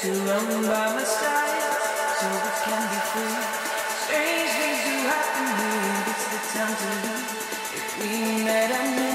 Strange things do happen here. It's the time to leave. If we met, I.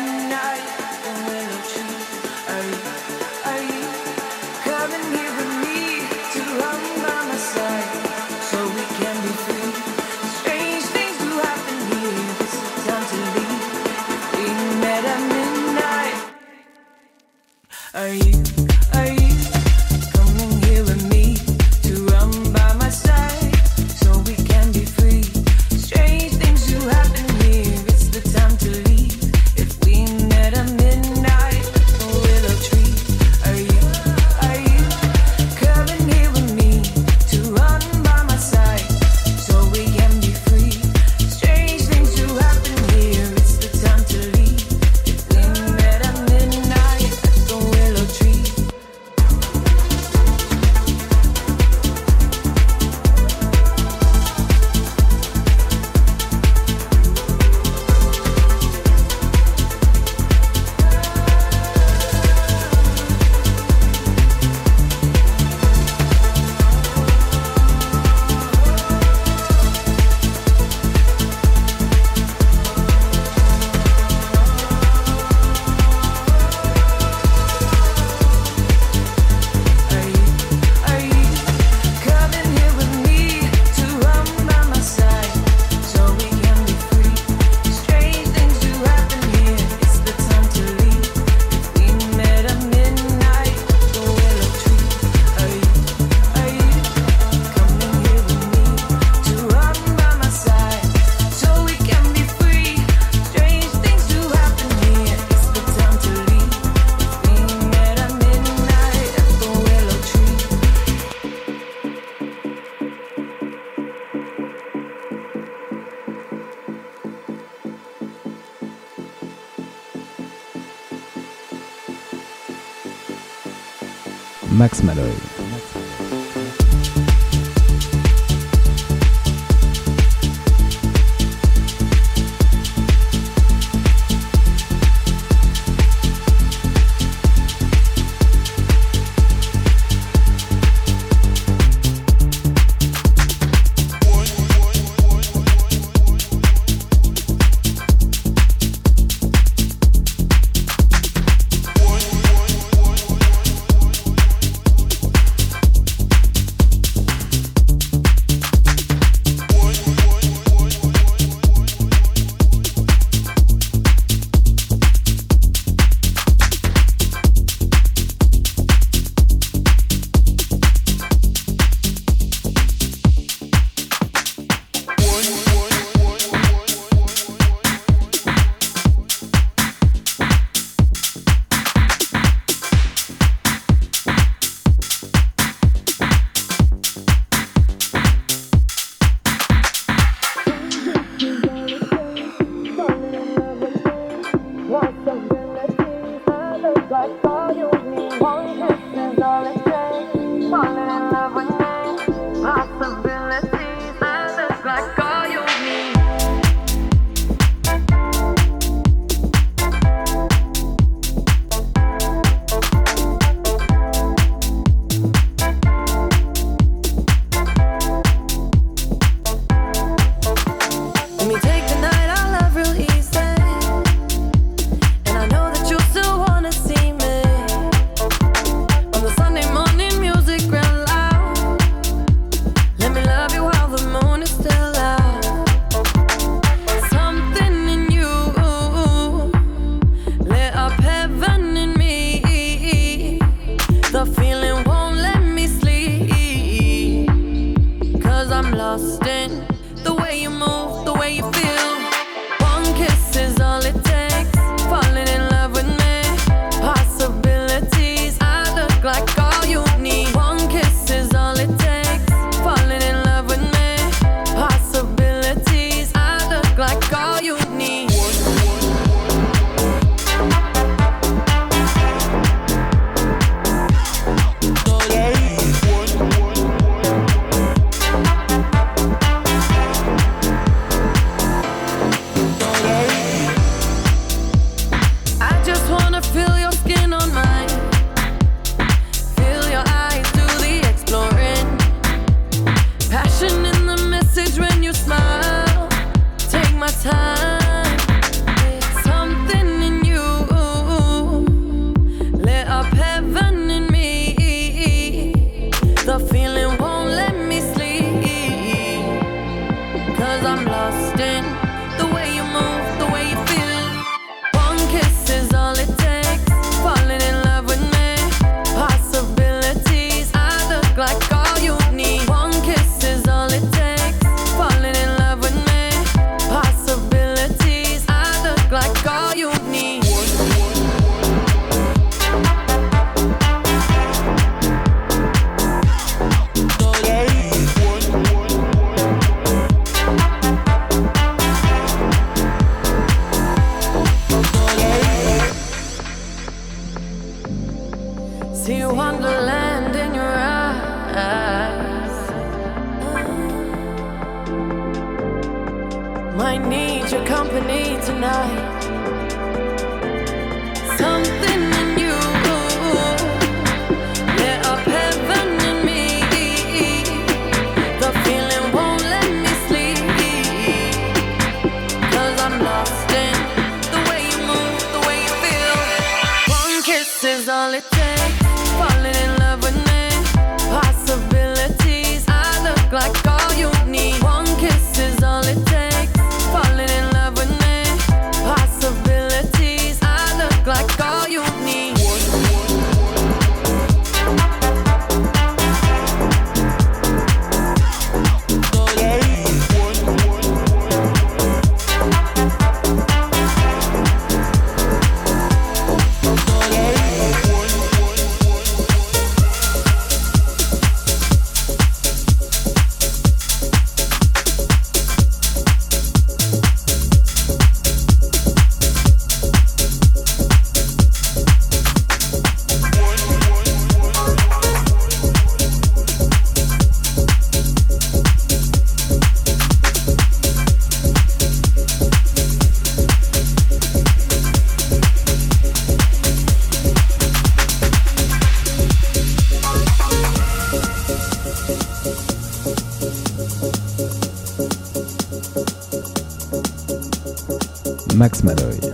Max Malloy.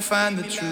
Find the truth.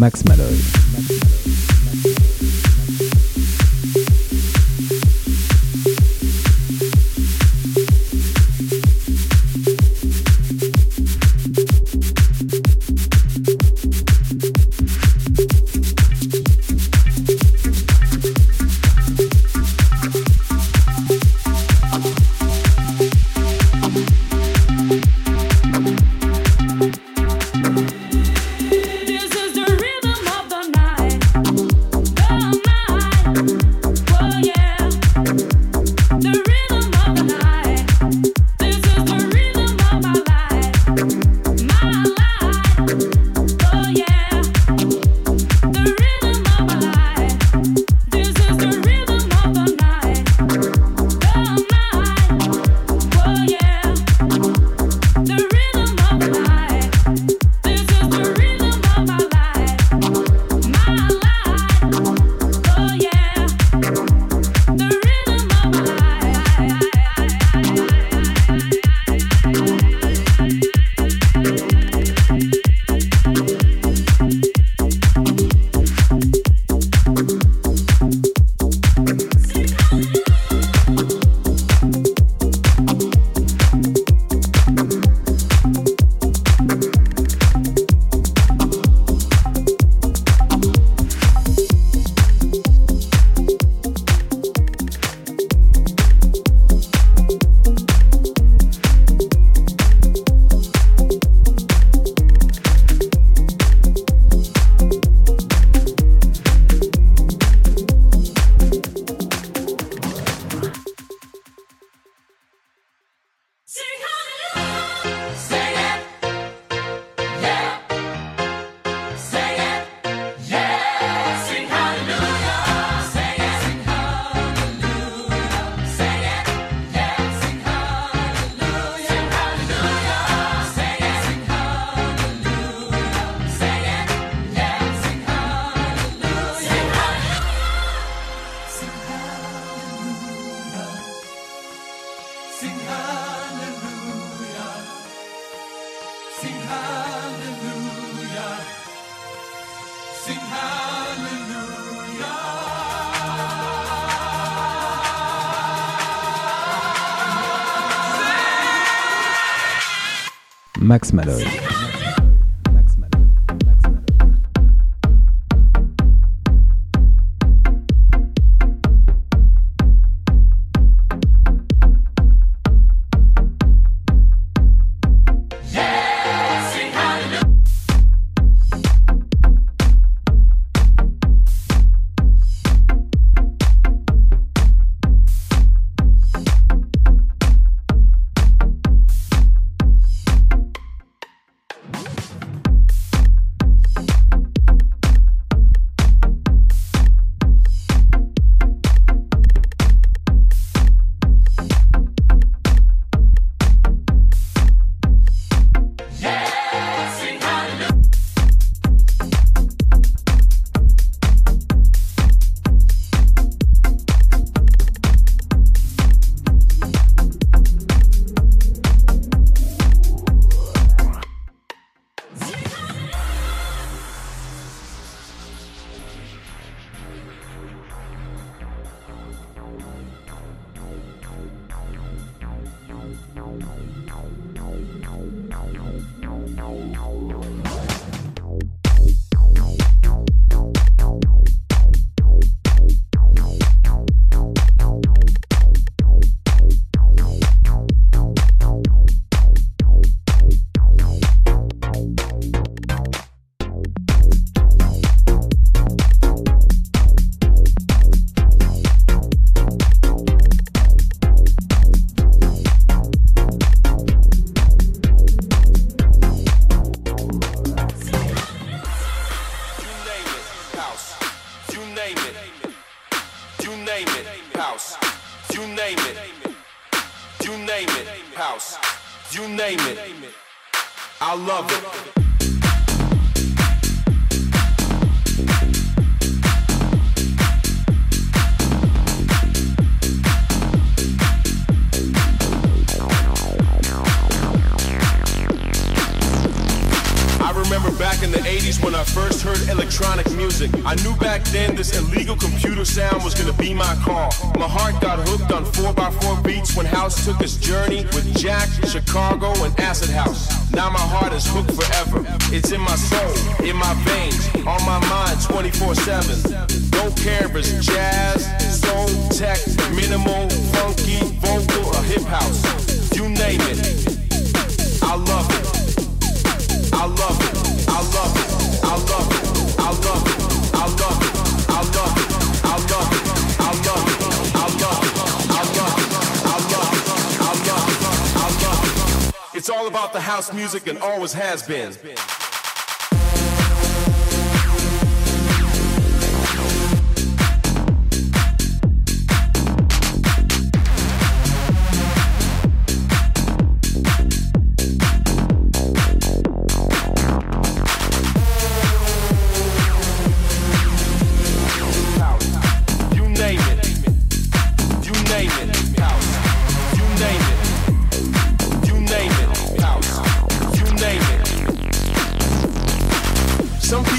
Max Malloy. Max.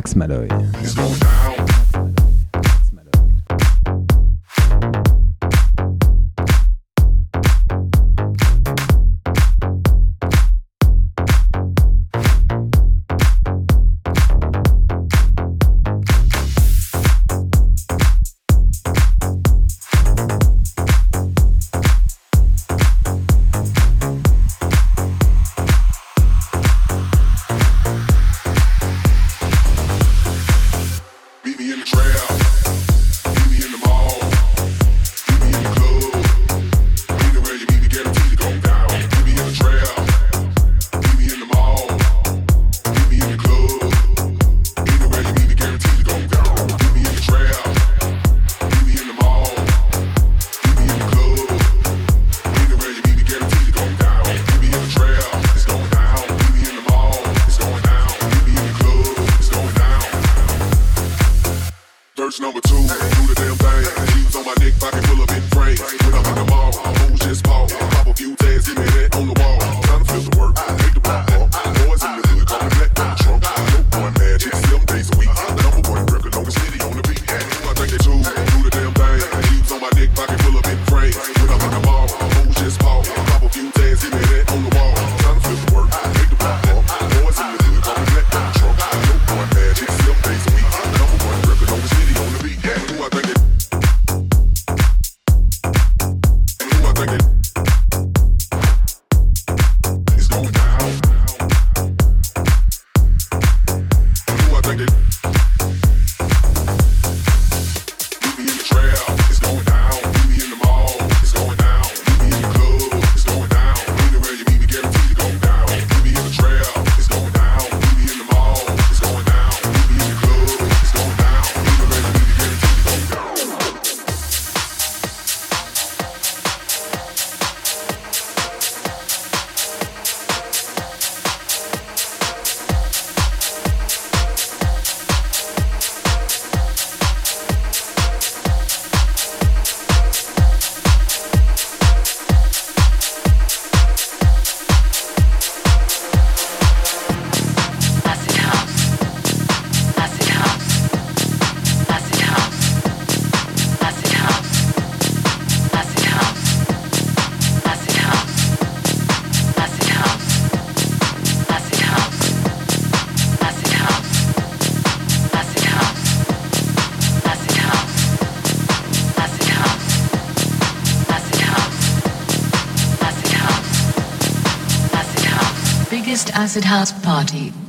Max Malloy. Acid house party.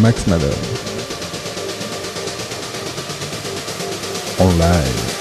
Max Madden. En live.